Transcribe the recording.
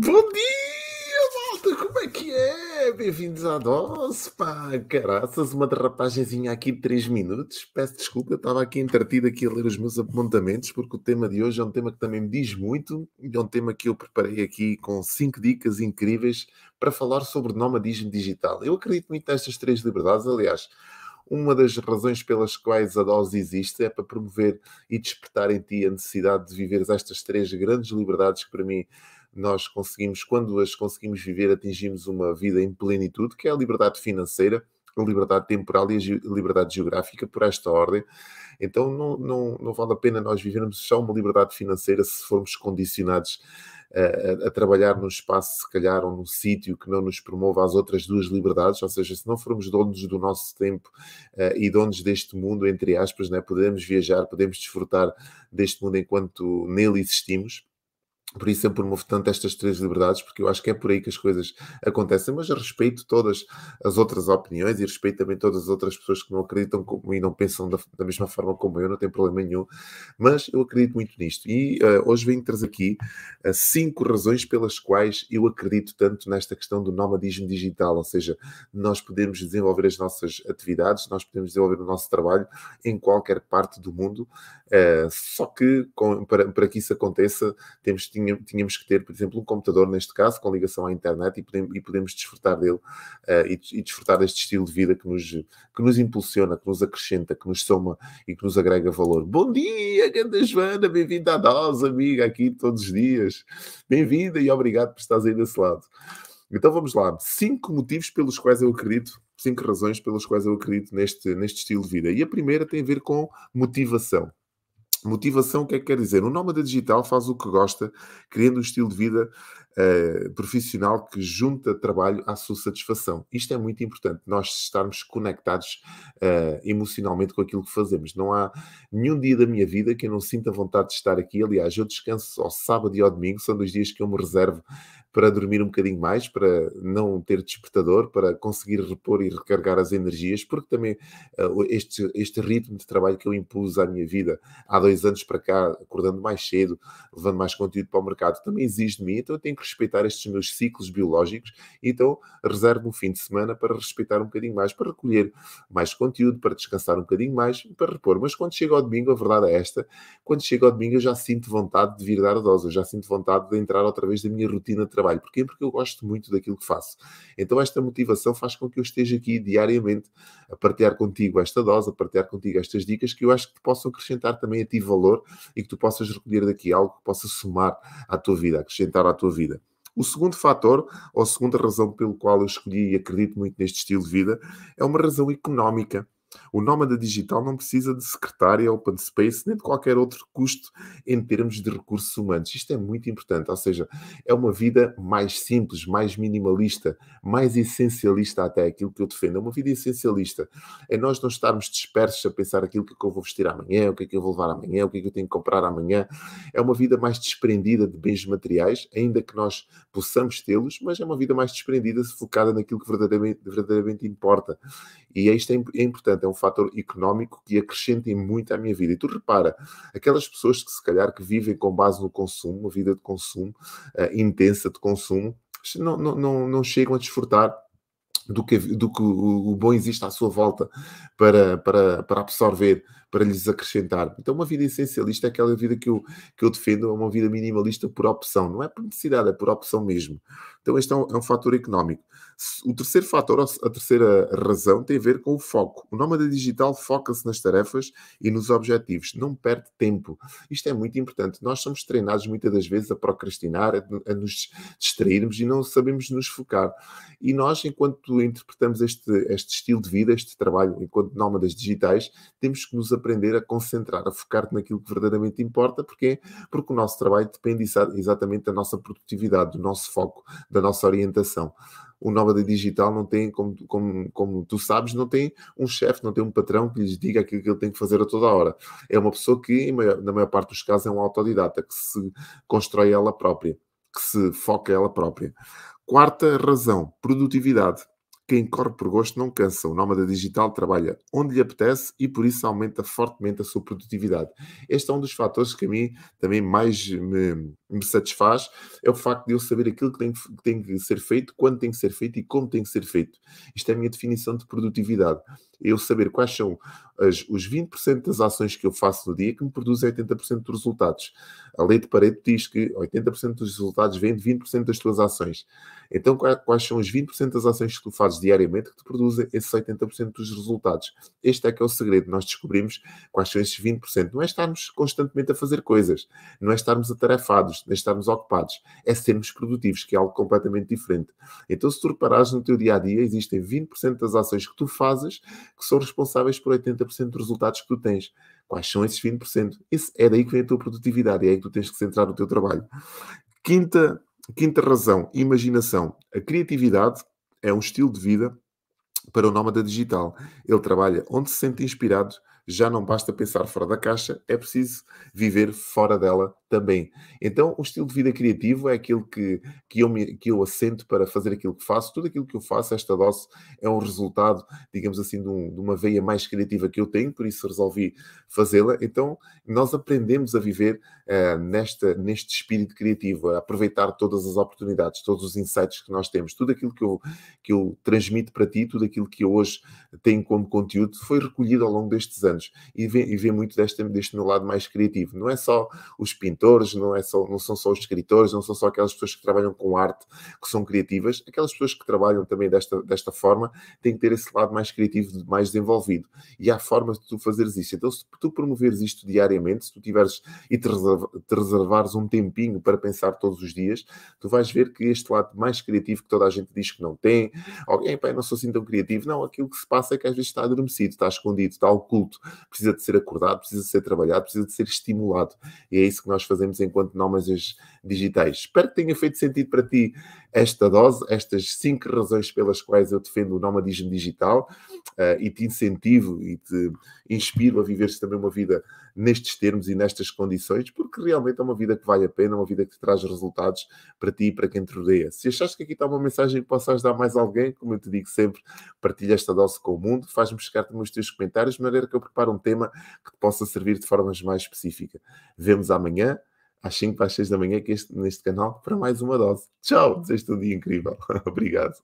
Bom dia, malta! Como é que é? Bem-vindos à dose, pá! Caraças, uma derrapagenzinha aqui de 3 minutos. Peço desculpa, estava aqui entretido aqui a ler os meus apontamentos, porque o tema de hoje é um tema que também me diz muito, e é um tema que eu preparei aqui com 5 dicas incríveis para falar sobre nomadismo digital. Eu acredito muito nestas três liberdades, aliás, uma das razões pelas quais a dose existe é para promover e despertar em ti a necessidade de viver estas três grandes liberdades que para mim nós conseguimos, quando as conseguimos viver, atingimos uma vida em plenitude, que é a liberdade financeira, a liberdade temporal e a liberdade geográfica, por esta ordem. Então não, não, não vale a pena nós vivermos só uma liberdade financeira se formos condicionados a, a, trabalhar num espaço, se calhar, ou num sítio que não nos promova as outras duas liberdades, ou seja, se não formos donos do nosso tempo uh, e donos deste mundo, entre aspas, né, podemos viajar, podemos desfrutar deste mundo enquanto nele existimos por isso eu promovo tanto estas três liberdades, porque eu acho que é por aí que as coisas acontecem, mas respeito todas as outras opiniões e respeito também todas as outras pessoas que não acreditam como, e não pensam da, da, mesma forma como eu, não tem problema nenhum, mas eu acredito muito nisto. E uh, hoje venho trazer aqui uh, cinco razões pelas quais eu acredito tanto nesta questão do nomadismo digital, ou seja, nós podemos desenvolver as nossas atividades, nós podemos desenvolver o nosso trabalho em qualquer parte do mundo, uh, só que com, para, para que isso aconteça, temos que tínhamos que ter, por exemplo, um computador, neste caso, com ligação à internet e podemos, e podemos desfrutar dele uh, e, e, desfrutar deste estilo de vida que nos, que nos impulsiona, que nos acrescenta, que nos soma e que nos agrega valor. Bom dia, Ganda Joana, bem-vinda à dose, amiga, aqui todos os dias. Bem-vinda e obrigado por estares aí desse lado. Então vamos lá. Cinco motivos pelos quais eu acredito, cinco razões pelas quais eu acredito neste, neste estilo de vida. E a primeira tem a ver com motivação. Motivação, o que é que quer dizer? O nómada digital faz o que gosta, criando um estilo de vida uh, profissional que junta trabalho à sua satisfação. Isto é muito importante, nós estarmos conectados uh, emocionalmente com aquilo que fazemos. Não há nenhum dia da minha vida que eu não sinta vontade de estar aqui. Aliás, eu descanso ao sábado e ao domingo, são dois dias que eu me reservo para dormir um bocadinho mais, para não ter despertador, para conseguir repor e recargar as energias, porque também uh, este, este ritmo de trabalho que eu impus à minha vida há dois anos para cá, acordando mais cedo, levando mais conteúdo para o mercado, também exige de mim, então eu tenho que respeitar estes meus ciclos biológicos, então reservo um fim de semana para respeitar um bocadinho mais, para recolher mais conteúdo, para descansar um bocadinho mais, para repor. Mas quando chega ao domingo, a verdade é esta, quando chega ao domingo eu já sinto vontade de vir dar a dose, eu já sinto vontade de entrar outra vez na minha rotina de trabalho. Porquê? Porque eu gosto muito daquilo que faço. Então esta motivação faz com que eu esteja aqui diariamente a partilhar contigo esta dose, a partilhar contigo estas dicas que eu acho que te possam acrescentar também a ti valor e que tu possas recolher daqui algo que possa somar à tua vida, acrescentar à tua vida. O segundo fator, ou a segunda razão pelo qual eu escolhi e acredito muito neste estilo de vida, é uma razão económica. O nómada digital não precisa de secretária, open space, nem de qualquer outro custo em termos de recursos humanos. Isto é muito importante, ou seja, é uma vida mais simples, mais minimalista, mais essencialista até aquilo que eu defendo. É uma vida essencialista. É nós não estarmos dispersos a pensar aquilo que, é que eu vou vestir amanhã, o que é que eu vou levar amanhã, o que é que eu tenho que comprar amanhã. É uma vida mais desprendida de bens materiais, ainda que nós possamos tê-los, mas é uma vida mais desprendida, focada naquilo que verdadeiramente, verdadeiramente importa. E isto é, é importante, é um fator económico que acrescenta muito à minha vida. E tu repara, aquelas pessoas que se calhar que vivem com base no consumo, uma vida de consumo, uh, intensa de consumo, não, não, não, não chegam a desfrutar do que, do que o, bom existe à sua volta para, para, para absorver, para lhes acrescentar. Então, uma vida essencialista é aquela vida que eu, que eu defendo, é uma vida minimalista por opção, não é por necessidade, é por opção mesmo. Então, este é um, é um fator económico. O terceiro fator, a terceira razão, tem a ver com o foco. O nómada digital foca-se nas tarefas e nos objetivos, não perde tempo. Isto é muito importante. Nós somos treinados muitas das vezes a procrastinar, a, a nos distrairmos e não sabemos nos focar. E nós, enquanto interpretamos este, este estilo de vida, este trabalho, enquanto nómadas digitais, temos que nos aprender a concentrar, a focar naquilo que verdadeiramente importa. Porquê? Porque o nosso trabalho depende exatamente da nossa produtividade, do nosso foco, da nossa orientação o Nómada Digital não tem, como, como, como tu sabes, não tem um chefe, não tem um patrão que lhes diga aquilo que ele tem que fazer a toda hora. É uma pessoa que, na maior parte dos casos, é um autodidata, que se constrói ela própria, que se foca ela própria. Quarta razão, produtividade. Quem corre por gosto não cansa. O nómada digital trabalha onde lhe apetece e por isso aumenta fortemente a sua produtividade. Este é um dos fatores que a mim também mais me, me satisfaz, é o facto de eu saber aquilo que tem, que tem que ser feito, quando tem que ser feito e como tem que ser feito. Isto é a minha definição de produtividade. Eu saber quais são as, os 20% das ações que eu faço no dia que me produzem 80% dos resultados. A lei de Pareto diz que 80% dos resultados vêm de 20% das tuas ações. Então, quais são os 20% das ações que tu fazes diariamente que te produzem esses 80% dos resultados? Este é que é o segredo. Nós descobrimos quais são esses 20%. Não é estarmos constantemente a fazer coisas, não é estarmos atarefados, nem estarmos ocupados, é sermos produtivos, que é algo completamente diferente. Então, se tu reparares no teu dia a dia, existem 20% das ações que tu fazes que são responsáveis por 80% dos resultados que tu tens. Quais são esses 20%? Esse, é daí que vem a tua produtividade, é aí que tu tens que centrar no teu trabalho. Quinta Quinta razão, imaginação. A criatividade é um estilo de vida para o nómada digital. Ele trabalha onde se sente inspirado, já não basta pensar fora da caixa, é preciso viver fora dela também. Então, o estilo de vida criativo é aquilo que, que, eu, me, que eu assento para fazer aquilo que faço. Tudo aquilo que eu faço, esta dose, é um resultado, digamos assim, de, um, de uma veia mais criativa que eu tenho, por isso resolvi fazê-la. Então, nós aprendemos a viver uh, nesta, neste espírito criativo, a aproveitar todas as oportunidades, todos os insights que nós temos, tudo aquilo que eu, que eu transmito para ti, tudo aquilo que eu hoje tenho como conteúdo, foi recolhido ao longo destes anos e vê, e vê muito deste, deste meu lado mais criativo. Não é só os pintos pintores, não, é só, não são só os escritores, não são só aquelas pessoas que trabalham com arte, que são criativas. Aquelas pessoas que trabalham também desta, desta forma têm que ter esse lado mais criativo, mais desenvolvido. E há formas de tu fazeres isso. Então, se tu promoveres isto diariamente, se tu tiveres e te, reserva, te reservares um tempinho para pensar todos os dias, tu vais ver que este lado mais criativo que toda a gente diz que não tem, alguém, pá, não sou assim tão criativo. Não, aquilo que se passa é que às vezes está adormecido, está escondido, está oculto, precisa de ser acordado, precisa de ser trabalhado, precisa de ser estimulado. E é isso que nós fazemos enquanto nómadas digitais. Espero que tenha feito sentido para ti esta dose, estas cinco razões pelas quais eu defendo o nomadismo digital uh, e te incentivo e te inspiro a viveres também uma vida nestes termos e nestas condições, porque realmente é uma vida que vale a pena, uma vida que te traz resultados para ti e para quem te rodeia. Se achaste que aqui está uma mensagem que possa ajudar mais alguém, como eu te digo sempre, partilha esta dose com o mundo, faz-me chegar também os teus comentários, de maneira que eu preparo um tema que te possa servir de forma mais específica. Vemos amanhã às 5 para as 6 da manhã neste canal para mais uma dose. Tchau, desejo um dia incrível. Obrigado.